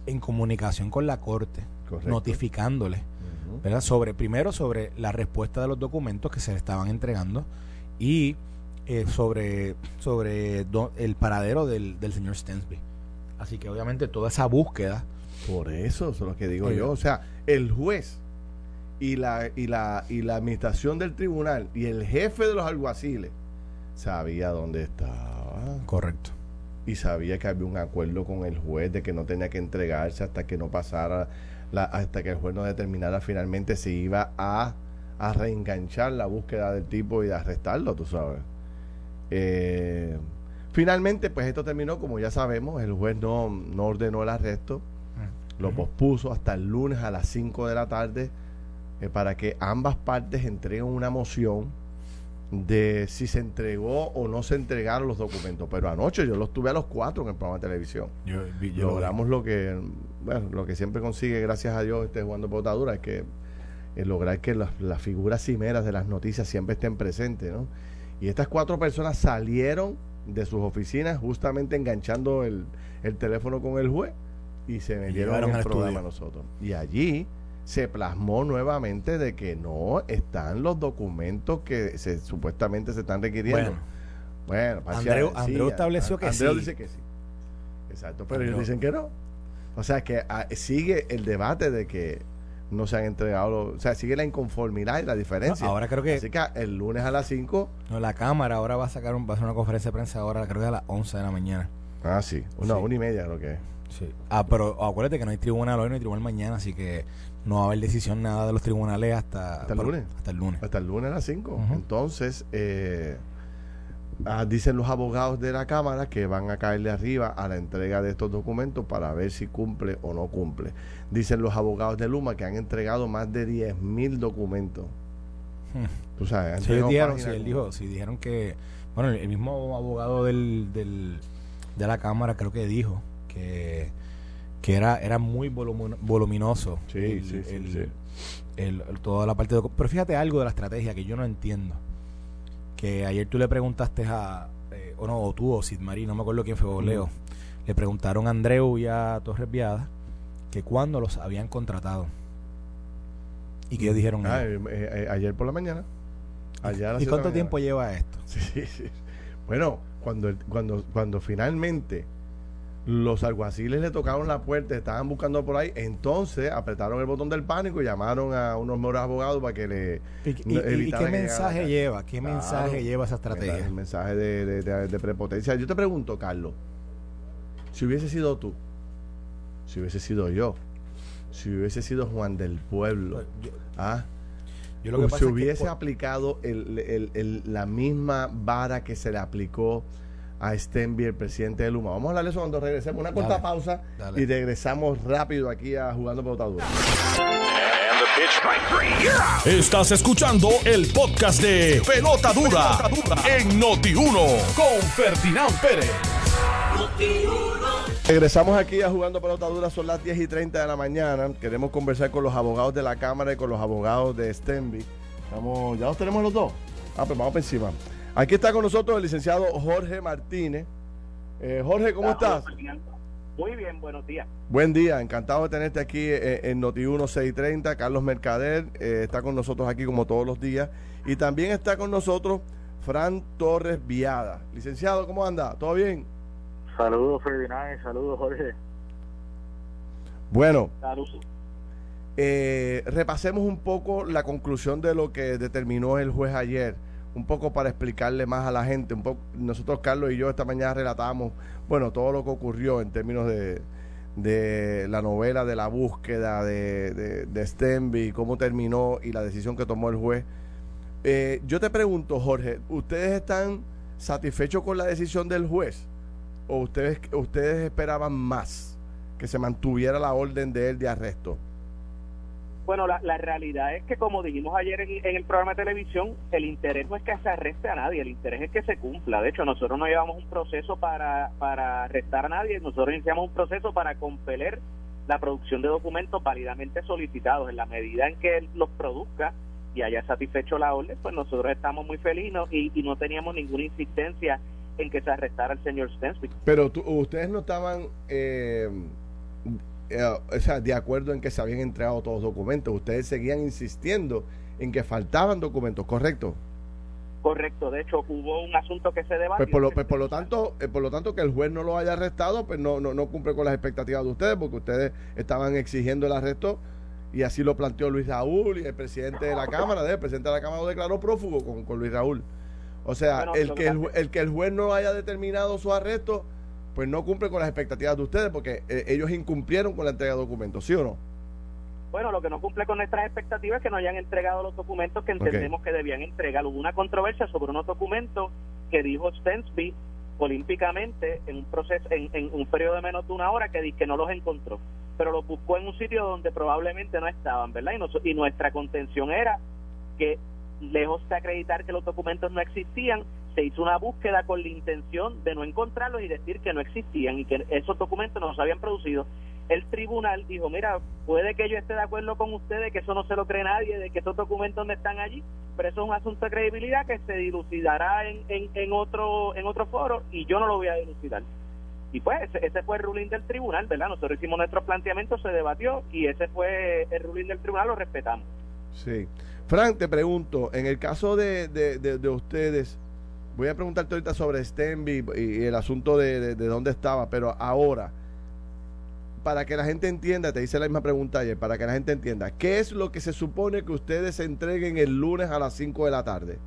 Speaker 3: en comunicación con la corte, notificándole, ¿verdad? Sobre, primero sobre la respuesta de los documentos que se le estaban entregando y eh, sobre, sobre el paradero del, señor Stensby. Así que obviamente toda esa búsqueda.
Speaker 2: Por eso, eso es lo que digo yo. O sea, el juez y la, y, la, y la administración del tribunal y el jefe de los alguaciles sabía dónde estaba.
Speaker 3: Correcto.
Speaker 2: Y sabía que había un acuerdo con el juez de que no tenía que entregarse hasta que no pasara, la, hasta que el juez no determinara finalmente si iba a, a reenganchar la búsqueda del tipo y de arrestarlo, tú sabes. Eh, finalmente, pues esto terminó, como ya sabemos, el juez no, no ordenó el arresto, lo pospuso hasta el lunes a las 5 de la tarde eh, para que ambas partes entreguen una moción de si se entregó o no se entregaron los documentos. Pero anoche yo los tuve a los cuatro en el programa de televisión. Logramos lo que, bueno, lo que siempre consigue, gracias a Dios, este jugando potadura, es que lograr que las, las figuras cimeras de las noticias siempre estén presentes, ¿no? Y estas cuatro personas salieron de sus oficinas justamente enganchando el, teléfono con el juez y se metieron en el programa nosotros. Y allí se plasmó nuevamente de que no están los documentos que se, supuestamente se están requiriendo.
Speaker 3: Bueno, bueno Andreu, estableció que
Speaker 2: sí. dice que sí. Exacto, pero ellos dicen que no. O sea que ah, sigue el debate de que no se han entregado, o sea, sigue la inconformidad y la diferencia.
Speaker 3: ahora creo que...
Speaker 2: Así que el lunes a las 5...
Speaker 3: No, la Cámara ahora va a sacar un, va a hacer una conferencia de prensa ahora, creo que a las 11 de la mañana.
Speaker 2: Ah, sí. Una, una y media creo que es.
Speaker 3: Sí. Ah, pero acuérdate que no hay tribunal hoy, no hay tribunal mañana, así que no va a haber decisión nada de los tribunales hasta...
Speaker 2: ¿Hasta el lunes?
Speaker 3: Hasta el lunes.
Speaker 2: Hasta el lunes a las 5. Entonces, eh, Ah, dicen los abogados de la Cámara que van a caerle arriba a la entrega de estos documentos para ver si cumple o no cumple. Dicen los abogados de Luma que han entregado más de 10 mil documentos
Speaker 3: Hmm. Tú sabes, sí, dijeron, sí, él dijo, sí, dijeron que, bueno, el mismo abogado del, del, de la Cámara creo que dijo que, que era, era muy voluminoso.
Speaker 2: Sí, sí, sí,
Speaker 3: el, toda la parte de... Pero fíjate algo de la estrategia que yo no entiendo. Que ayer tú le preguntaste a... Eh, o no, o tú o Sid Marí, no me acuerdo quién fue, o Leo. Le preguntaron a Andreu y a Torres Viada que cuándo los habían contratado. ¿Y que dijeron?
Speaker 2: Ah, eh, eh, ayer por la mañana.
Speaker 3: ¿Y cuánto tiempo lleva esto? (laughs)
Speaker 2: Sí, sí. Bueno, cuando, cuando, cuando finalmente los alguaciles le tocaron la puerta, estaban buscando por ahí, entonces apretaron el botón del pánico y llamaron a unos mejores abogados para que le...
Speaker 3: ¿Y, qué mensaje lleva? ¿Qué mensaje lleva esa estrategia?
Speaker 2: El mensaje de, prepotencia. Yo te pregunto, Carlos, si hubiese sido tú, si hubiese sido yo, si hubiese sido Juan del Pueblo, ¿ah? Yo lo que si hubiese aplicado la misma vara que se le aplicó a Stenby, el presidente de Luma. Vamos a hablar de eso cuando regresemos. Una corta pausa y regresamos rápido aquí a Jugando Pelota
Speaker 1: Estás escuchando el podcast de Pelota Dura, en Noti1 con Ferdinand Pérez.
Speaker 2: Regresamos aquí a Jugando Pelota Dura, son las 10 y 30 de la mañana. Queremos conversar con los abogados de la Cámara y con los abogados de Stenby. Vamos, ¿Ya los tenemos los dos? Ah, pues vamos por encima. Aquí está con nosotros el licenciado Jorge Martínez. Eh, Jorge, ¿cómo estás?
Speaker 5: Muy bien, buenos días.
Speaker 2: Buen día, encantado de tenerte aquí eh, en Noti1 630. Carlos Mercader eh, está con nosotros aquí como todos los días. Y también está con nosotros Fran Torres Viada. Licenciado, ¿cómo anda? ¿Todo bien?
Speaker 5: Saludos, Ferdinand. Saludos, Jorge.
Speaker 2: Bueno. repasemos un poco la conclusión de lo que determinó el juez ayer un poco para explicarle más a la gente. Un poco, nosotros, Carlos y yo, esta mañana relatamos, bueno, todo lo que ocurrió en términos de, de la novela de la búsqueda de, de, Stenby, cómo terminó y la decisión que tomó el juez. Eh, yo te pregunto, Jorge, ¿ustedes están satisfechos con la decisión del juez? ¿O ustedes, ustedes esperaban más que se mantuviera la orden de él de arresto?
Speaker 5: Bueno, la, realidad es que, como dijimos ayer en, el programa de televisión, el interés no es que se arreste a nadie, el interés es que se cumpla. De hecho, nosotros no llevamos un proceso para, para arrestar a nadie, nosotros iniciamos un proceso para compeler la producción de documentos válidamente solicitados. En la medida en que él los produzca y haya satisfecho la orden, pues nosotros estamos muy felices y, no teníamos ninguna insistencia en que se arrestara al señor Stensby.
Speaker 2: Pero ustedes no estaban... Eh eh, o sea, de acuerdo en que se habían entregado todos los documentos. Ustedes seguían insistiendo en que faltaban documentos, ¿correcto?
Speaker 5: Correcto, de hecho hubo un asunto que se debatió.
Speaker 2: Pues por lo, pues por lo tanto, eh, por lo tanto que el juez no lo haya arrestado, pues no, no, no cumple con las expectativas de ustedes, porque ustedes estaban exigiendo el arresto y así lo planteó Luis Raúl y el presidente de la Cámara, el presidente de la Cámara lo declaró prófugo con, con Luis Raúl. O sea, el, que el, el que el juez no haya determinado su arresto pues no cumple con las expectativas de ustedes porque eh, ellos incumplieron con la entrega de documentos, ¿sí o no?
Speaker 5: Bueno, lo que no cumple con nuestras expectativas es que no hayan entregado los documentos que entendemos que debían entregar. Hubo una controversia sobre unos documentos que dijo Stensby olímpicamente en un proceso en, un periodo de menos de una hora que, que no los encontró, pero los buscó en un sitio donde probablemente no estaban, ¿verdad? Y, y nuestra contención era que lejos de acreditar que los documentos no existían, se hizo una búsqueda con la intención de no encontrarlos y decir que no existían y que esos documentos no se habían producido. El tribunal dijo, mira, puede que yo esté de acuerdo con ustedes, que eso no se lo cree nadie, de que esos documentos no están allí, pero eso es un asunto de credibilidad que se dilucidará en, en, otro en otro foro y yo no lo voy a dilucidar. Y pues ese, fue el ruling del tribunal, ¿verdad? Nosotros hicimos nuestro planteamiento, se debatió y ese fue el ruling del tribunal, lo respetamos.
Speaker 2: Sí. Frank, te pregunto, en el caso de, de, de ustedes, Voy a preguntarte ahorita sobre Stenby y, el asunto de, dónde estaba, pero ahora, para que la gente entienda, te hice la misma pregunta ayer, para que la gente entienda, ¿qué es lo que se supone que ustedes entreguen el lunes a las 5 de la tarde?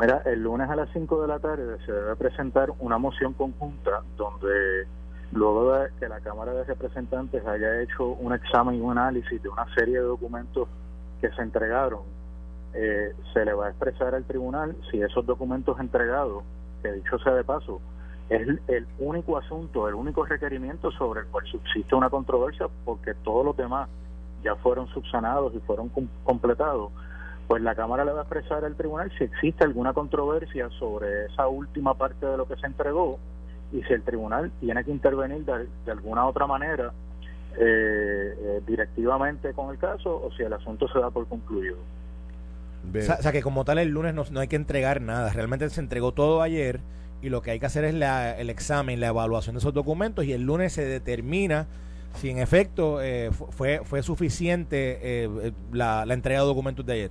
Speaker 6: Mira, el lunes a las 5 de la tarde se debe presentar una moción conjunta donde luego de que la Cámara de Representantes haya hecho un examen y un análisis de una serie de documentos que se entregaron eh, se le va a expresar al tribunal si esos documentos entregados, que dicho sea de paso, es el único asunto, el único requerimiento sobre el cual subsiste una controversia, porque todos los demás ya fueron subsanados y fueron completados, pues la Cámara le va a expresar al tribunal si existe alguna controversia sobre esa última parte de lo que se entregó y si el tribunal tiene que intervenir de, alguna otra manera eh, eh, directivamente con el caso o si el asunto se da por concluido.
Speaker 3: O sea, que como tal el lunes no, no, hay que entregar nada, realmente se entregó todo ayer y lo que hay que hacer es la, el examen, la evaluación de esos documentos y el lunes se determina si en efecto eh, fue, fue suficiente la, la entrega de documentos de ayer.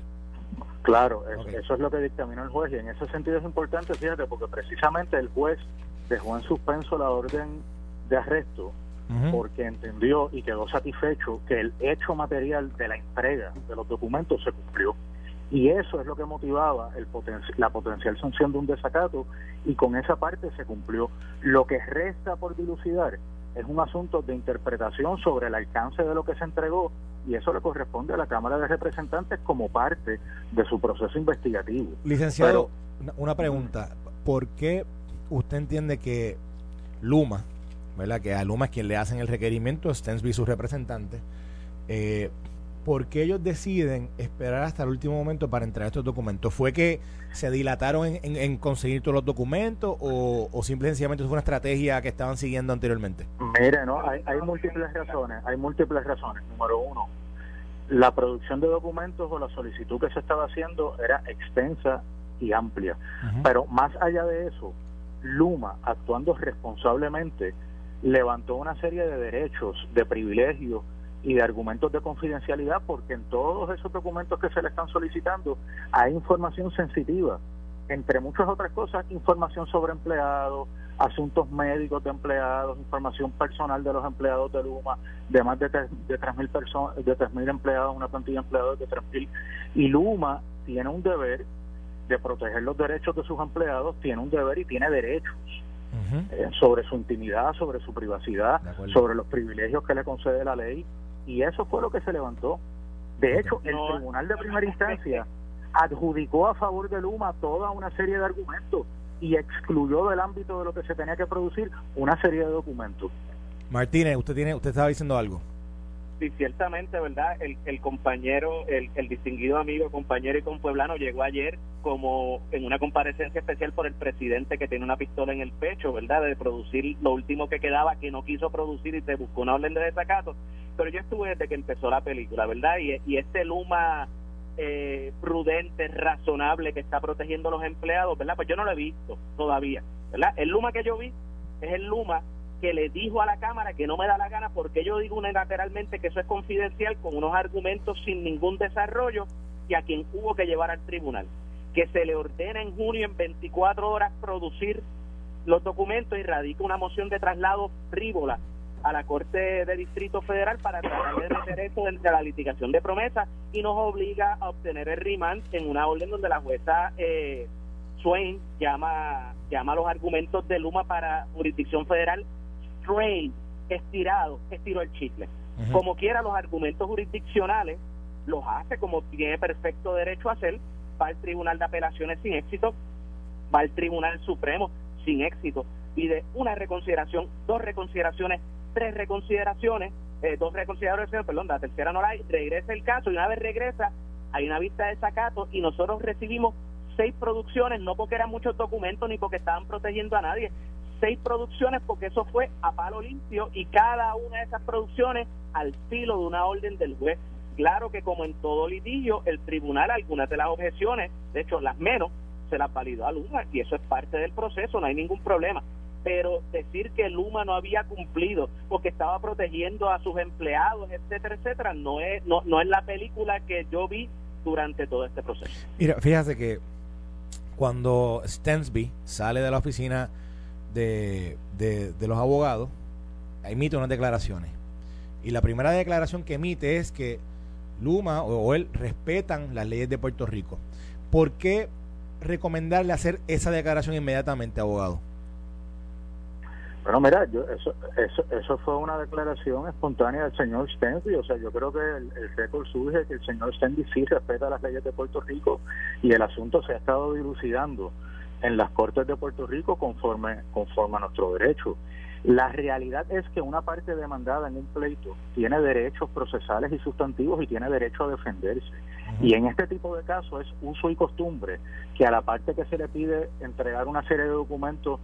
Speaker 6: Claro, eso es lo que dictaminó el juez y en ese sentido es importante, fíjate, porque precisamente el juez dejó en suspenso la orden de arresto porque entendió y quedó satisfecho que el hecho material de la entrega de los documentos se cumplió. Y eso es lo que motivaba el la potencial sanción de un desacato y con esa parte se cumplió. Lo que resta por dilucidar es un asunto de interpretación sobre el alcance de lo que se entregó y eso le corresponde a la Cámara de Representantes como parte de su proceso investigativo.
Speaker 3: Licenciado, una pregunta, ¿por qué usted entiende que Luma, ¿verdad? que a Luma es quien le hacen el requerimiento, Stensby su representante, eh, ¿por qué ellos deciden esperar hasta el último momento para entregar estos documentos? ¿Fue que se dilataron en, conseguir todos los documentos o, o simple sencillamente fue una estrategia que estaban siguiendo anteriormente?
Speaker 6: Mire, no, hay, hay múltiples razones, hay múltiples razones. Número uno, la producción de documentos o la solicitud que se estaba haciendo era extensa y amplia. Pero más allá de eso, Luma, actuando responsablemente, levantó una serie de derechos, de privilegios y de argumentos de confidencialidad porque en todos esos documentos que se le están solicitando hay información sensitiva, entre muchas otras cosas, información sobre empleados, asuntos médicos de empleados, información personal de los empleados de Luma, de más de, de 3.000 personas, de 3.000 empleados, una plantilla de empleados de 3.000 y Luma tiene un deber de proteger los derechos de sus empleados, tiene un deber y tiene derechos eh, sobre su intimidad, sobre su privacidad, sobre los privilegios que le concede la ley y eso fue lo que se levantó. De hecho, el tribunal de primera instancia adjudicó a favor de Luma toda una serie de argumentos y excluyó del ámbito de lo que se tenía que producir una serie de documentos.
Speaker 3: Martínez, usted tiene, usted estaba diciendo algo.
Speaker 5: Sí, ciertamente, ¿verdad? El, el compañero, el, el, distinguido amigo, compañero y compueblano llegó ayer como en una comparecencia especial por el presidente que tiene una pistola en el pecho, ¿verdad? De producir lo último que quedaba que no quiso producir y se buscó una orden de desacato. Pero yo estuve desde que empezó la película, ¿verdad? Y, y este Luma eh, prudente, razonable que está protegiendo a los empleados, ¿verdad? Pues yo no lo he visto todavía, ¿verdad? El Luma que yo vi es el Luma que le dijo a la Cámara que no me da la gana porque yo digo unilateralmente que eso es confidencial con unos argumentos sin ningún desarrollo y a quien hubo que llevar al tribunal. Que se le ordena en junio en 24 horas producir los documentos y radica una moción de traslado frívola a la Corte de Distrito Federal para tratar de meter esto de, la litigación de promesa y nos obliga a obtener el remand en una orden donde la jueza eh, Swain llama, llama los argumentos de Luma para jurisdicción federal estirado, estiró el chicle. Como quiera, los argumentos jurisdiccionales los hace como tiene perfecto derecho a hacer, va al Tribunal de Apelaciones sin éxito, va al Tribunal Supremo sin éxito, pide una reconsideración, dos reconsideraciones, tres reconsideraciones, eh, dos reconsideraciones, perdón, la tercera no la hay, regresa el caso. Y una vez regresa hay una vista de sacato y nosotros recibimos seis producciones, no porque eran muchos documentos ni porque estaban protegiendo a nadie, seis producciones porque eso fue a palo limpio y cada una de esas producciones al filo de una orden del juez. Claro que como en todo litigio, el tribunal algunas de las objeciones, de hecho las menos, se las validó a Luma y eso es parte del proceso, no hay ningún problema. Pero decir que Luma no había cumplido porque estaba protegiendo a sus empleados, etcétera, etcétera, no es, no, no es la película que yo vi durante todo este proceso.
Speaker 3: Mira, fíjate que cuando Stensby sale de la oficina de, de, los abogados, emite unas declaraciones. Y la primera declaración que emite es que Luma o, él respetan las leyes de Puerto Rico. ¿Por qué recomendarle hacer esa declaración inmediatamente, abogado?
Speaker 6: Bueno, mira, yo, eso, eso, eso fue una declaración espontánea del señor Stenby. O sea, yo creo que el, el récord surge que el señor Stenby sí respeta las leyes de Puerto Rico y el asunto se ha estado dilucidando en las Cortes de Puerto Rico conforme, conforme a nuestro derecho. La realidad es que una parte demandada en un pleito tiene derechos procesales y sustantivos y tiene derecho a defenderse. Y en este tipo de casos es uso y costumbre que a la parte que se le pide entregar una serie de documentos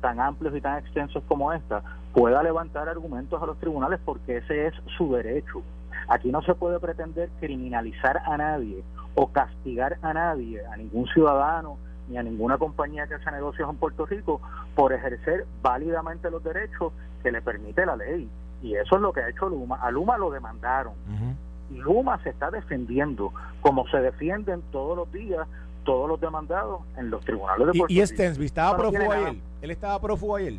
Speaker 6: tan amplios y tan extensos como esta, pueda levantar argumentos a los tribunales porque ese es su derecho. Aquí no se puede pretender criminalizar a nadie o castigar a nadie, a ningún ciudadano ni a ninguna compañía que hace negocios en Puerto Rico por ejercer válidamente los derechos que le permite la ley. Y eso es lo que ha hecho Luma. A Luma lo demandaron. Y Luma se está defendiendo como se defienden todos los días todos los demandados en los tribunales de Puerto
Speaker 3: Rico. ¿Y Stensby estaba prófugo ayer? ¿Él estaba prófugo ayer?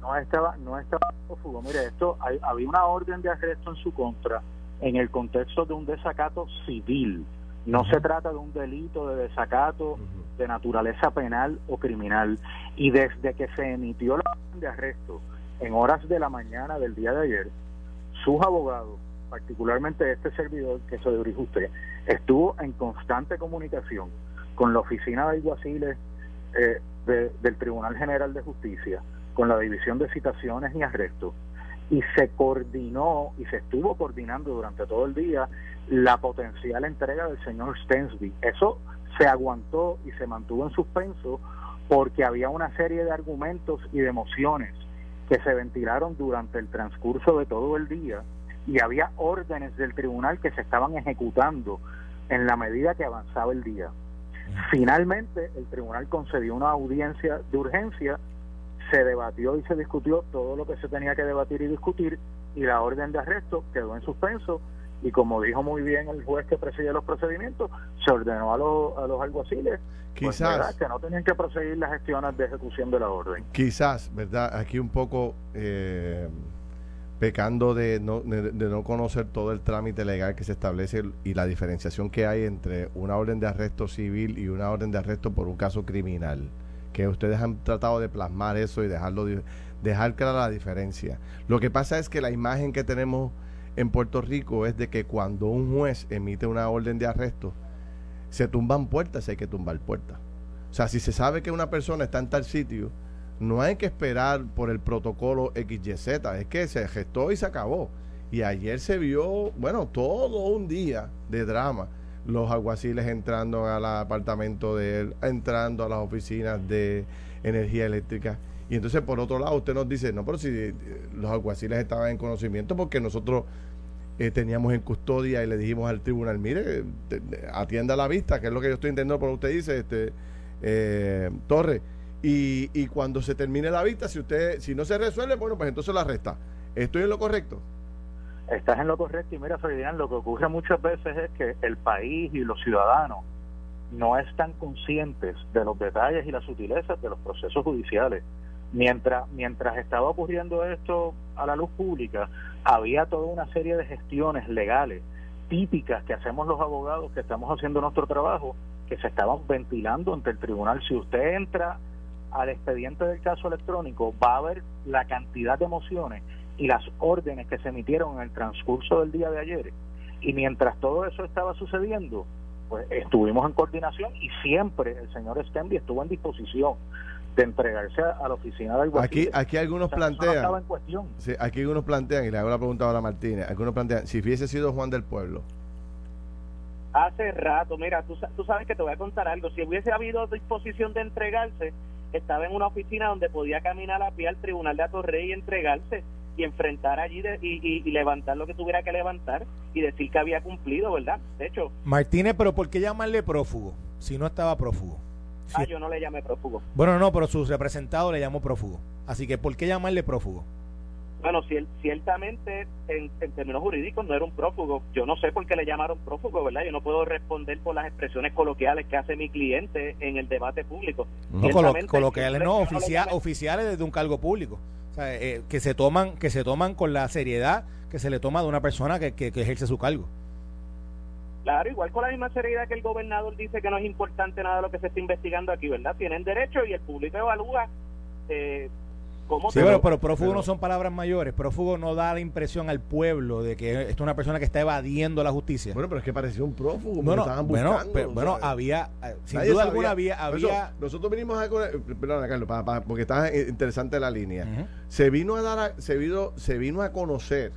Speaker 6: No estaba, no estaba prófugo. Mire, esto, había una orden de arresto en su contra en el contexto de un desacato civil. No se trata de un delito de desacato de naturaleza penal o criminal. Y desde que se emitió la orden de arresto en horas de la mañana del día de ayer, sus abogados, particularmente este servidor que se dirige usted, estuvo en constante comunicación con la oficina de alguaciles eh, del Tribunal General de Justicia, con la División de Citaciones y Arrestos, y se coordinó y se estuvo coordinando durante todo el día la potencial entrega del señor Stensby. Eso se aguantó y se mantuvo en suspenso porque había una serie de argumentos y de emociones que se ventilaron durante el transcurso de todo el día y había órdenes del tribunal que se estaban ejecutando en la medida que avanzaba el día. Finalmente, el tribunal concedió una audiencia de urgencia se debatió y se discutió todo lo que se tenía que debatir y discutir y la orden de arresto quedó en suspenso y como dijo muy bien el juez que presidía los procedimientos, se ordenó a, los, a los alguaciles pues, quizás que no tenían que proseguir las gestiones de ejecución de la orden.
Speaker 2: Quizás, ¿verdad? Aquí un poco eh, pecando de no, de, de, no conocer todo el trámite legal que se establece y la diferenciación que hay entre una orden de arresto civil y una orden de arresto por un caso criminal que ustedes han tratado de plasmar eso y dejarlo dejar clara la diferencia. Lo que pasa es que la imagen que tenemos en Puerto Rico es de que cuando un juez emite una orden de arresto, se tumban puertas y hay que tumbar puertas. O sea, si se sabe que una persona está en tal sitio, no hay que esperar por el protocolo XYZ, es que se gestó y se acabó. Y ayer se vio, bueno, todo un día de drama los alguaciles entrando al apartamento de él, entrando a las oficinas de energía eléctrica. Y entonces, por otro lado, usted nos dice, no, pero si eh, los alguaciles estaban en conocimiento porque nosotros eh, teníamos en custodia y le dijimos al tribunal, mire, atienda la vista, que es lo que yo estoy entendiendo por lo que usted dice, este eh, Torre. Y, y cuando se termine la vista, si usted, si no se resuelve, bueno, pues entonces la arresta. ¿Estoy en lo correcto?
Speaker 6: Estás en lo correcto y mira, Ferdinand, lo que ocurre muchas veces es que el país y los ciudadanos no están conscientes de los detalles y las sutilezas de los procesos judiciales. Mientras, mientras estaba ocurriendo esto a la luz pública, había toda una serie de gestiones legales típicas que hacemos los abogados que estamos haciendo nuestro trabajo, que se estaban ventilando ante el tribunal. Si usted entra al expediente del caso electrónico, va a ver la cantidad de emociones y las órdenes que se emitieron en el transcurso del día de ayer. Y mientras todo eso estaba sucediendo, pues estuvimos en coordinación y siempre el señor Stenby estuvo en disposición de entregarse a, la oficina del
Speaker 2: Aquí, aquí algunos plantean. aquí algunos plantean, y le hago la pregunta ahora a Martínez, algunos plantean, si hubiese sido Juan del Pueblo.
Speaker 5: Hace rato, mira, tú, tú sabes que te voy a contar algo. Si hubiese habido disposición de entregarse, estaba en una oficina donde podía caminar a pie al tribunal de Atorrey y entregarse y enfrentar allí y, levantar lo que tuviera que levantar y decir que había cumplido, ¿verdad? De hecho.
Speaker 3: Martínez, pero ¿por qué llamarle prófugo si no estaba prófugo?
Speaker 5: ah, yo no le llamé prófugo.
Speaker 3: Bueno, no, pero su representado le llamó prófugo. Así que ¿por qué llamarle prófugo?
Speaker 5: Bueno, ciertamente en, términos jurídicos no era un prófugo. Yo no sé por qué le llamaron prófugo, ¿verdad? Yo no puedo responder por las expresiones coloquiales que hace mi cliente en el debate público.
Speaker 3: No, coloquiales no, oficiales desde un cargo público. Eh, que se toman que se toman con la seriedad que se le toma de una persona que, que, ejerce su cargo.
Speaker 5: Claro, igual con la misma seriedad que el gobernador dice que no es importante nada lo que se está investigando aquí, ¿verdad? Tienen derecho y el público evalúa eh, cómo
Speaker 3: sí, pero, pero prófugo no son palabras mayores. Prófugo no da la impresión al pueblo de que esto es una persona que está evadiendo la justicia.
Speaker 2: Bueno, pero es que parecía un prófugo.
Speaker 3: Bueno, bueno, bueno, había, eh, sin duda alguna había... había...
Speaker 2: nosotros vinimos a... Perdón, Carlos, porque está interesante la línea. Se vino a dar, se vino, se vino a conocer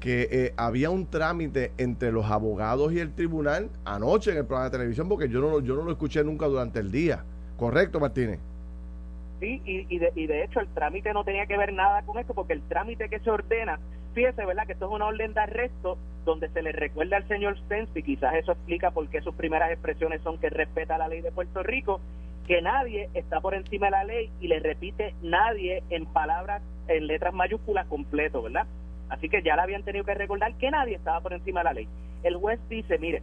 Speaker 2: que eh, había un trámite entre los abogados y el tribunal anoche en el programa de televisión, porque yo no, yo no lo escuché nunca durante el día. ¿Correcto, Martínez?
Speaker 5: Sí, y, de, y de hecho el trámite no tenía que ver nada con esto, porque el trámite que se ordena, fíjese, ¿verdad? Que esto es una orden de arresto donde se le recuerda al señor Stens, y quizás eso explica por qué sus primeras expresiones son que respeta la ley de Puerto Rico, que nadie está por encima de la ley y le repite nadie en palabras, en letras mayúsculas completo, ¿verdad? Así que ya le habían tenido que recordar que nadie estaba por encima de la ley. El juez dice, mire,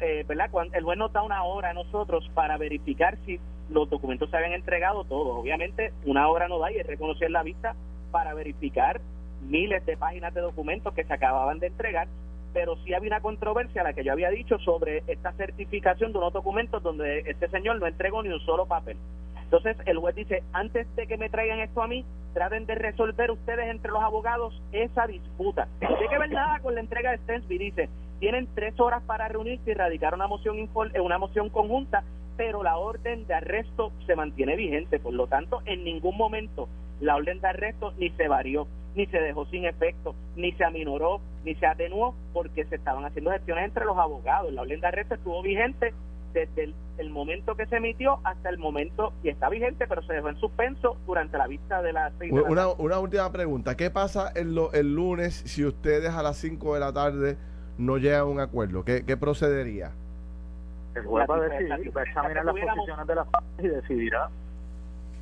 Speaker 5: eh, ¿verdad? el juez nos da una hora a nosotros para verificar si los documentos se habían entregado todos. Obviamente, una hora no da y es reconocer la vista para verificar miles de páginas de documentos que se acababan de entregar, pero sí había una controversia, la que yo había dicho, sobre esta certificación de unos documentos donde este señor no entregó ni un solo papel. Entonces el juez dice, antes de que me traigan esto a mí, traten de resolver ustedes entre los abogados esa disputa. No tiene que ver nada con la entrega de Stensby, dice, tienen tres horas para reunirse y radicar una moción, eh, una moción conjunta, pero la orden de arresto se mantiene vigente, por lo tanto, en ningún momento la orden de arresto ni se varió, ni se dejó sin efecto, ni se aminoró, ni se atenuó, porque se estaban haciendo gestiones entre los abogados. La orden de arresto estuvo vigente desde el, momento que se emitió hasta el momento y está vigente, pero se dejó en suspenso durante la vista de la...
Speaker 2: una, una última pregunta. ¿Qué pasa el, el lunes si ustedes a las 5 de la tarde no llegan a un acuerdo? ¿Qué, qué procedería?
Speaker 6: El juez va a decidir, va a examinar las posiciones de las partes y decidirá.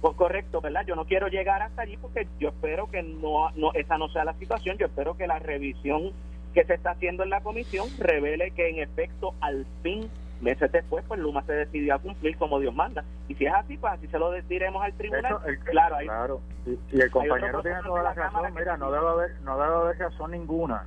Speaker 5: Pues correcto, ¿verdad? Yo no quiero llegar hasta allí porque yo espero que no, no esa no sea la situación. Yo espero que la revisión que se está haciendo en la comisión revele que en efecto al fin meses después, pues Luma se decidió a cumplir como Dios manda. Y si es así, pues así se lo diremos al tribunal. claro,
Speaker 6: claro. Y, el compañero tiene toda la razón. Mira, no debe, haber, no debe haber razón ninguna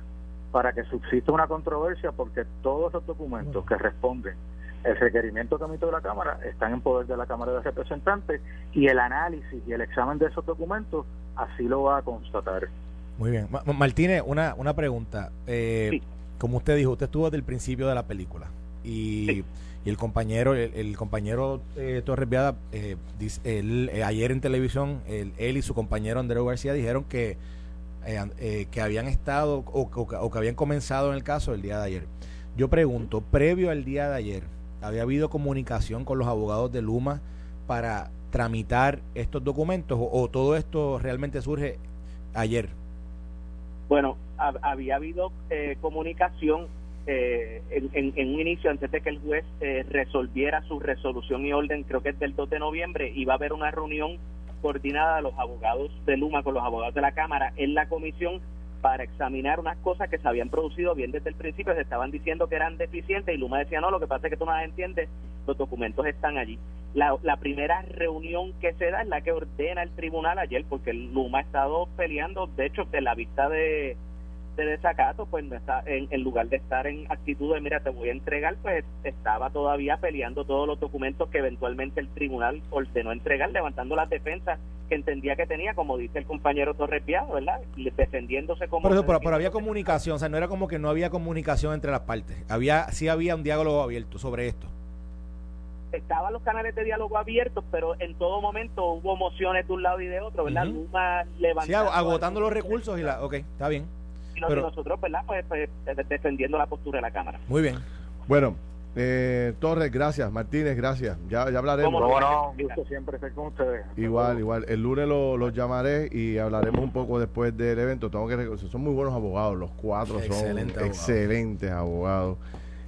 Speaker 6: para que subsista una controversia porque todos esos documentos que responden el requerimiento que emitió la Cámara están en poder de la Cámara de Representantes y el análisis y el examen de esos documentos así lo va a constatar.
Speaker 3: Muy bien. Martínez, una, una pregunta. Eh, Como usted dijo, usted estuvo desde el principio de la película y, el compañero el, compañero eh, Torres Viada eh, eh, ayer en televisión él y su compañero Andreu García dijeron que eh, que habían estado o, que habían comenzado en el caso el día de ayer yo pregunto previo al día de ayer había habido comunicación con los abogados de Luma para tramitar estos documentos o, todo esto realmente surge ayer.
Speaker 5: Bueno había habido comunicación eh, en, en, un inicio, antes de que el juez eh, resolviera su resolución y orden, creo que es del 2 de noviembre, iba a haber una reunión coordinada de los abogados de Luma con los abogados de la Cámara en la comisión para examinar unas cosas que se habían producido bien desde el principio, se estaban diciendo que eran deficientes y Luma decía, no, lo que pasa es que tú no las entiendes, los documentos están allí. La, la primera reunión que se da es la que ordena el tribunal ayer, porque Luma ha estado peleando, de hecho, de la vista de de desacato, pues no está, en, lugar de estar en actitud de mira, te voy a entregar, pues estaba todavía peleando todos los documentos que eventualmente el tribunal ordenó entregar, levantando las defensas que entendía que tenía, como dice el compañero Torres Piado, ¿verdad? Defendiéndose como...
Speaker 3: Pero, pero, había comunicación, o sea, no era como que no había comunicación entre las partes, había sí había un diálogo abierto sobre esto.
Speaker 5: Estaban los canales de diálogo abiertos, pero en todo momento hubo mociones de un lado y de otro, ¿verdad?
Speaker 3: Sí, agotando los recursos y la... Ok, está bien
Speaker 5: y nosotros, ¿verdad? Pues, pues, defendiendo la postura de la Cámara.
Speaker 3: Muy bien.
Speaker 2: Bueno, eh, Torres, gracias. Martínez, gracias. Ya, ya hablaremos.
Speaker 6: ¿Cómo no? Gusto siempre estar con ustedes.
Speaker 2: Igual, igual. El lunes los lo llamaré y hablaremos un poco después del evento. Tengo que son muy buenos abogados. Los cuatro son excelentes abogados.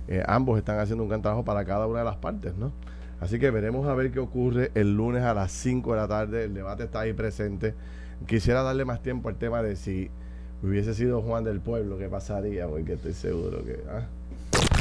Speaker 2: Eh, ambos están haciendo un gran trabajo para cada una de las partes, ¿no? Así que veremos a ver qué ocurre el lunes a las 5 de la tarde. El debate está ahí presente. Quisiera darle más tiempo al tema de si hubiese sido Juan del Pueblo, ¿qué pasaría? Porque estoy seguro que... ¿ah?